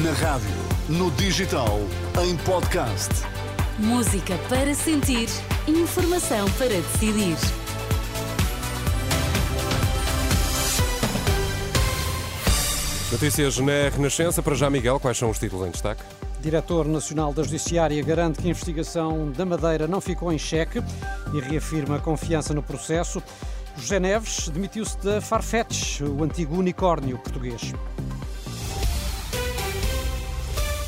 Na rádio, no digital, em podcast. Música para sentir, informação para decidir. Notícias na Renascença. Para já, Miguel, quais são os títulos em destaque? Diretor Nacional da Judiciária garante que a investigação da Madeira não ficou em xeque e reafirma a confiança no processo. José Neves demitiu-se da Farfetch, o antigo unicórnio português.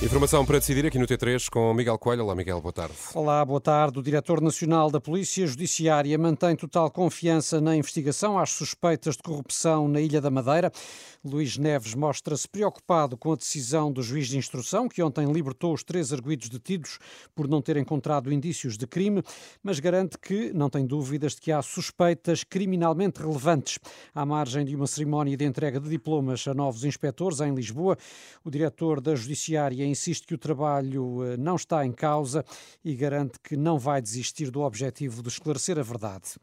Informação para decidir aqui no T3 com Miguel Coelho. Olá, Miguel, boa tarde. Olá, boa tarde. O Diretor Nacional da Polícia Judiciária mantém total confiança na investigação às suspeitas de corrupção na Ilha da Madeira. Luís Neves mostra-se preocupado com a decisão do juiz de instrução, que ontem libertou os três arguídos detidos por não ter encontrado indícios de crime, mas garante que não tem dúvidas de que há suspeitas criminalmente relevantes. À margem de uma cerimónia de entrega de diplomas a novos inspectores em Lisboa, o diretor da Judiciária insiste que o trabalho eh, não está em causa e garante que não vai desistir do objetivo de esclarecer a verdade.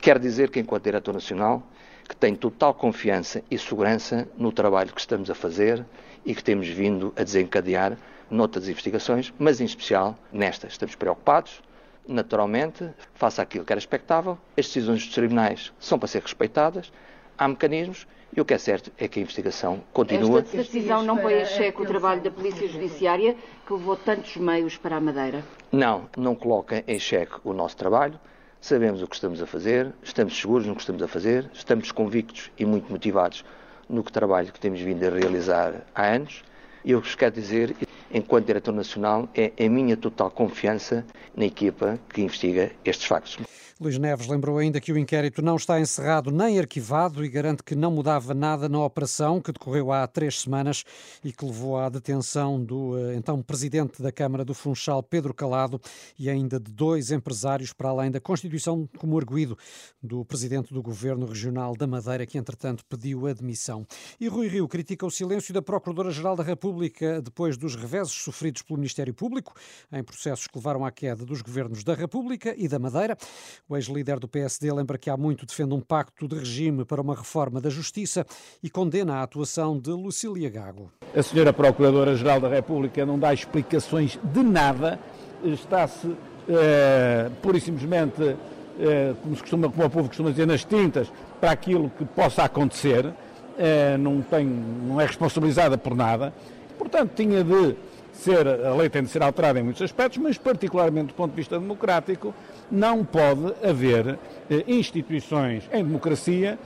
Quer dizer que, enquanto diretor nacional, que tem total confiança e segurança no trabalho que estamos a fazer e que temos vindo a desencadear noutras investigações, mas em especial nestas. Estamos preocupados, naturalmente, face àquilo que era expectável. As decisões dos tribunais são para ser respeitadas, há mecanismos e o que é certo é que a investigação continua. Esta decisão não põe a xeque o trabalho da Polícia Judiciária que levou tantos meios para a Madeira? Não, não coloca em xeque o nosso trabalho sabemos o que estamos a fazer, estamos seguros no que estamos a fazer, estamos convictos e muito motivados no que trabalho que temos vindo a realizar há anos. E eu vos quero dizer, enquanto diretor nacional, é a minha total confiança na equipa que investiga estes factos. Luís Neves lembrou ainda que o inquérito não está encerrado nem arquivado e garante que não mudava nada na operação que decorreu há três semanas e que levou à detenção do eh, então presidente da Câmara do Funchal, Pedro Calado, e ainda de dois empresários, para além da constituição como arguído do presidente do Governo Regional da Madeira, que entretanto pediu admissão. E Rui Rio critica o silêncio da Procuradora-Geral da República depois dos reveses sofridos pelo Ministério Público em processos que levaram à queda dos governos da República e da Madeira. O ex-líder do PSD lembra que há muito defende um pacto de regime para uma reforma da justiça e condena a atuação de Lucília Gago. A senhora Procuradora-Geral da República não dá explicações de nada, está-se é, pura e simplesmente, é, como, se costuma, como o povo costuma dizer, nas tintas para aquilo que possa acontecer, é, não, tem, não é responsabilizada por nada, portanto tinha de ser, a lei tem de ser alterada em muitos aspectos, mas particularmente do ponto de vista democrático, não pode haver eh, instituições em democracia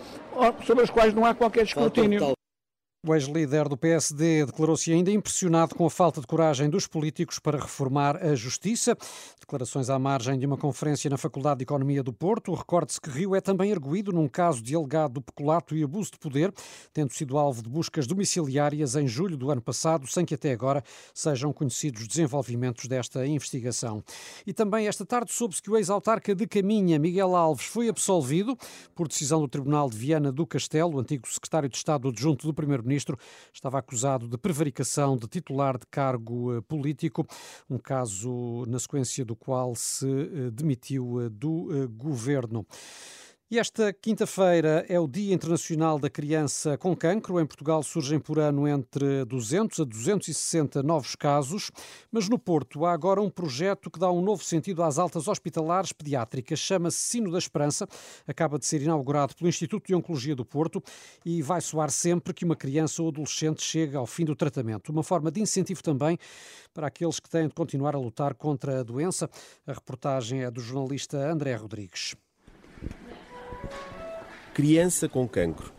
sobre as quais não há qualquer escrutínio. O ex-líder do PSD declarou-se ainda impressionado com a falta de coragem dos políticos para reformar a justiça. Declarações à margem de uma conferência na Faculdade de Economia do Porto. Recorde-se que Rio é também arguído num caso de alegado peculato e abuso de poder, tendo sido alvo de buscas domiciliárias em julho do ano passado, sem que até agora sejam conhecidos desenvolvimentos desta investigação. E também esta tarde soube-se que o ex-autarca de Caminha, Miguel Alves, foi absolvido por decisão do Tribunal de Viana do Castelo, o antigo secretário de Estado adjunto do primeiro Primeiro-Ministro estava acusado de prevaricação de titular de cargo eh, político, um caso na sequência do qual se eh, demitiu eh, do governo. E esta quinta-feira é o Dia Internacional da Criança com Cancro. Em Portugal surgem por ano entre 200 a 260 novos casos, mas no Porto há agora um projeto que dá um novo sentido às altas hospitalares pediátricas. Chama-se Sino da Esperança. Acaba de ser inaugurado pelo Instituto de Oncologia do Porto e vai soar sempre que uma criança ou adolescente chega ao fim do tratamento. Uma forma de incentivo também para aqueles que têm de continuar a lutar contra a doença. A reportagem é do jornalista André Rodrigues. Criança com cancro.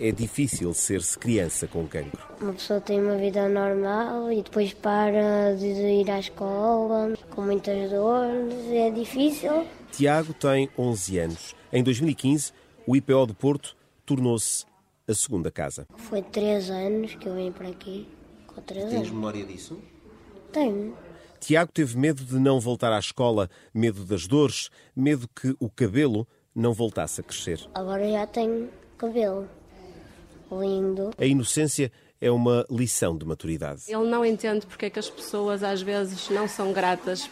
É difícil ser-se criança com cancro. Uma pessoa tem uma vida normal e depois para de ir à escola com muitas dores. É difícil. Tiago tem 11 anos. Em 2015, o IPO do Porto tornou-se a segunda casa. Foi três anos que eu vim para aqui. Com três Tens anos. memória disso? Tenho. Tiago teve medo de não voltar à escola, medo das dores, medo que o cabelo não voltasse a crescer. Agora já tenho cabelo lindo. A inocência é uma lição de maturidade. Ele não entende porque é que as pessoas às vezes não são gratas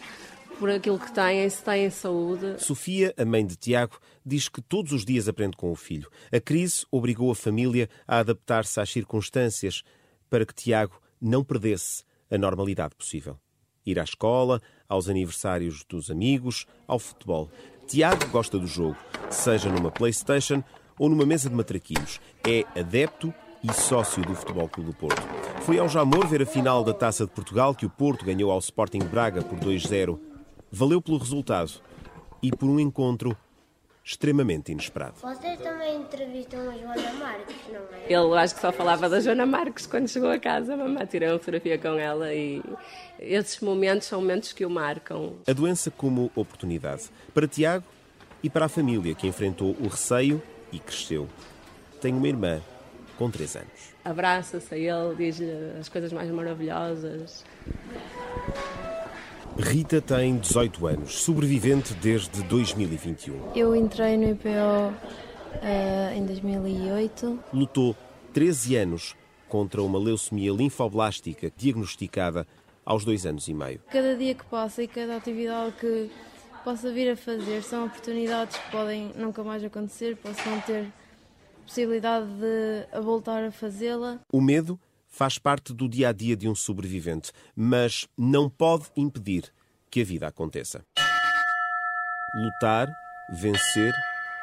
por aquilo que têm, se têm saúde. Sofia, a mãe de Tiago, diz que todos os dias aprende com o filho. A crise obrigou a família a adaptar-se às circunstâncias para que Tiago não perdesse a normalidade possível. Ir à escola, aos aniversários dos amigos, ao futebol. Tiago gosta do jogo, seja numa Playstation ou numa mesa de matraquinhos. É adepto e sócio do Futebol Clube do Porto. Foi ao Jamor ver a final da Taça de Portugal que o Porto ganhou ao Sporting Braga por 2-0. Valeu pelo resultado e por um encontro extremamente inesperado. Vocês também entrevistam a Joana Marques, não é? Ele acho que só falava da Joana Marques quando chegou a casa. A mamãe tirei uma fotografia com ela e esses momentos são momentos que o marcam. A doença como oportunidade para Tiago e para a família que enfrentou o receio e cresceu. Tem uma irmã com 3 anos. Abraça-se a ele, diz as coisas mais maravilhosas. Rita tem 18 anos, sobrevivente desde 2021. Eu entrei no IPO uh, em 2008. Lutou 13 anos contra uma leucemia linfoblástica diagnosticada aos dois anos e meio. Cada dia que passa e cada atividade que possa vir a fazer são oportunidades que podem nunca mais acontecer, posso não ter possibilidade de voltar a fazê-la. O medo faz parte do dia a dia de um sobrevivente, mas não pode impedir que a vida aconteça. Lutar, vencer,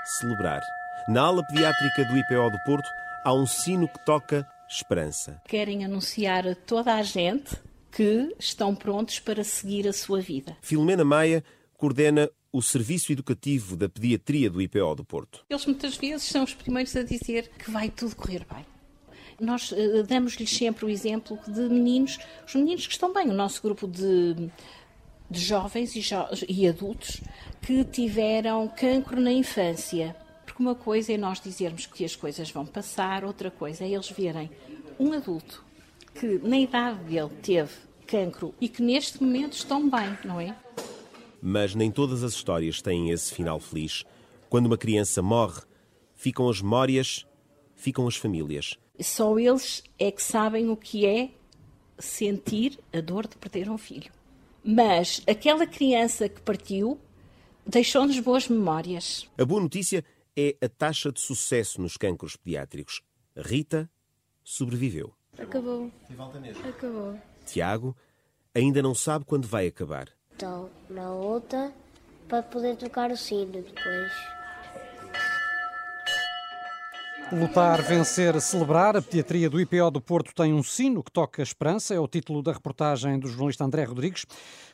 celebrar. Na ala pediátrica do IPO do Porto há um sino que toca esperança. Querem anunciar a toda a gente que estão prontos para seguir a sua vida. Filomena Maia coordena o Serviço Educativo da Pediatria do IPO do Porto. Eles muitas vezes são os primeiros a dizer que vai tudo correr bem nós uh, damos-lhes sempre o exemplo de meninos, os meninos que estão bem, o nosso grupo de, de jovens e, jo e adultos que tiveram cancro na infância. Porque uma coisa é nós dizermos que as coisas vão passar, outra coisa é eles verem um adulto que na idade dele teve cancro e que neste momento estão bem, não é? Mas nem todas as histórias têm esse final feliz. Quando uma criança morre, ficam as memórias, ficam as famílias. Só eles é que sabem o que é sentir a dor de perder um filho. Mas aquela criança que partiu deixou-nos boas memórias. A boa notícia é a taxa de sucesso nos cancros pediátricos. Rita sobreviveu. Acabou. Acabou. Tiago ainda não sabe quando vai acabar. Estou na luta para poder tocar o sino depois. Lutar, vencer, celebrar. A pediatria do IPO do Porto tem um sino que toca a esperança. É o título da reportagem do jornalista André Rodrigues,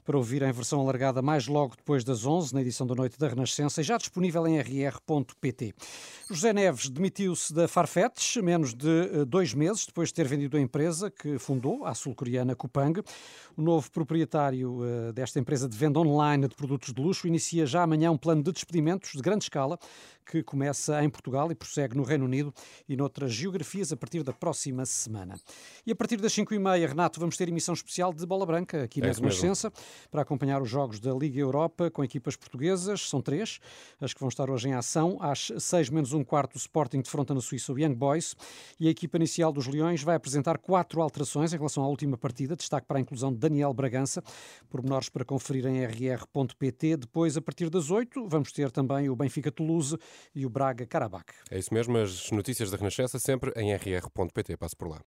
para ouvir em versão alargada mais logo depois das 11, na edição da noite da Renascença, e já disponível em rr.pt. José Neves demitiu-se da Farfetch menos de eh, dois meses depois de ter vendido a empresa que fundou, a sul-coreana Kupang. O novo proprietário eh, desta empresa de venda online de produtos de luxo inicia já amanhã um plano de despedimentos de grande escala que começa em Portugal e prossegue no Reino Unido e noutras geografias a partir da próxima semana. E a partir das 5h30, Renato, vamos ter emissão especial de Bola Branca aqui na Renascença para acompanhar os jogos da Liga Europa com equipas portuguesas. São três, as que vão estar hoje em ação. Às 6 menos um quarto, o Sporting defronta na Suíça o Young Boys e a equipa inicial dos Leões vai apresentar quatro alterações em relação à última partida. Destaque para a inclusão de Daniel Bragança. Pormenores para conferir em rr.pt. Depois, a partir das 8, vamos ter também o Benfica Toulouse e o Braga Karabakh. É isso mesmo, as notícias da Renascença sempre em rr.pt. Passo por lá.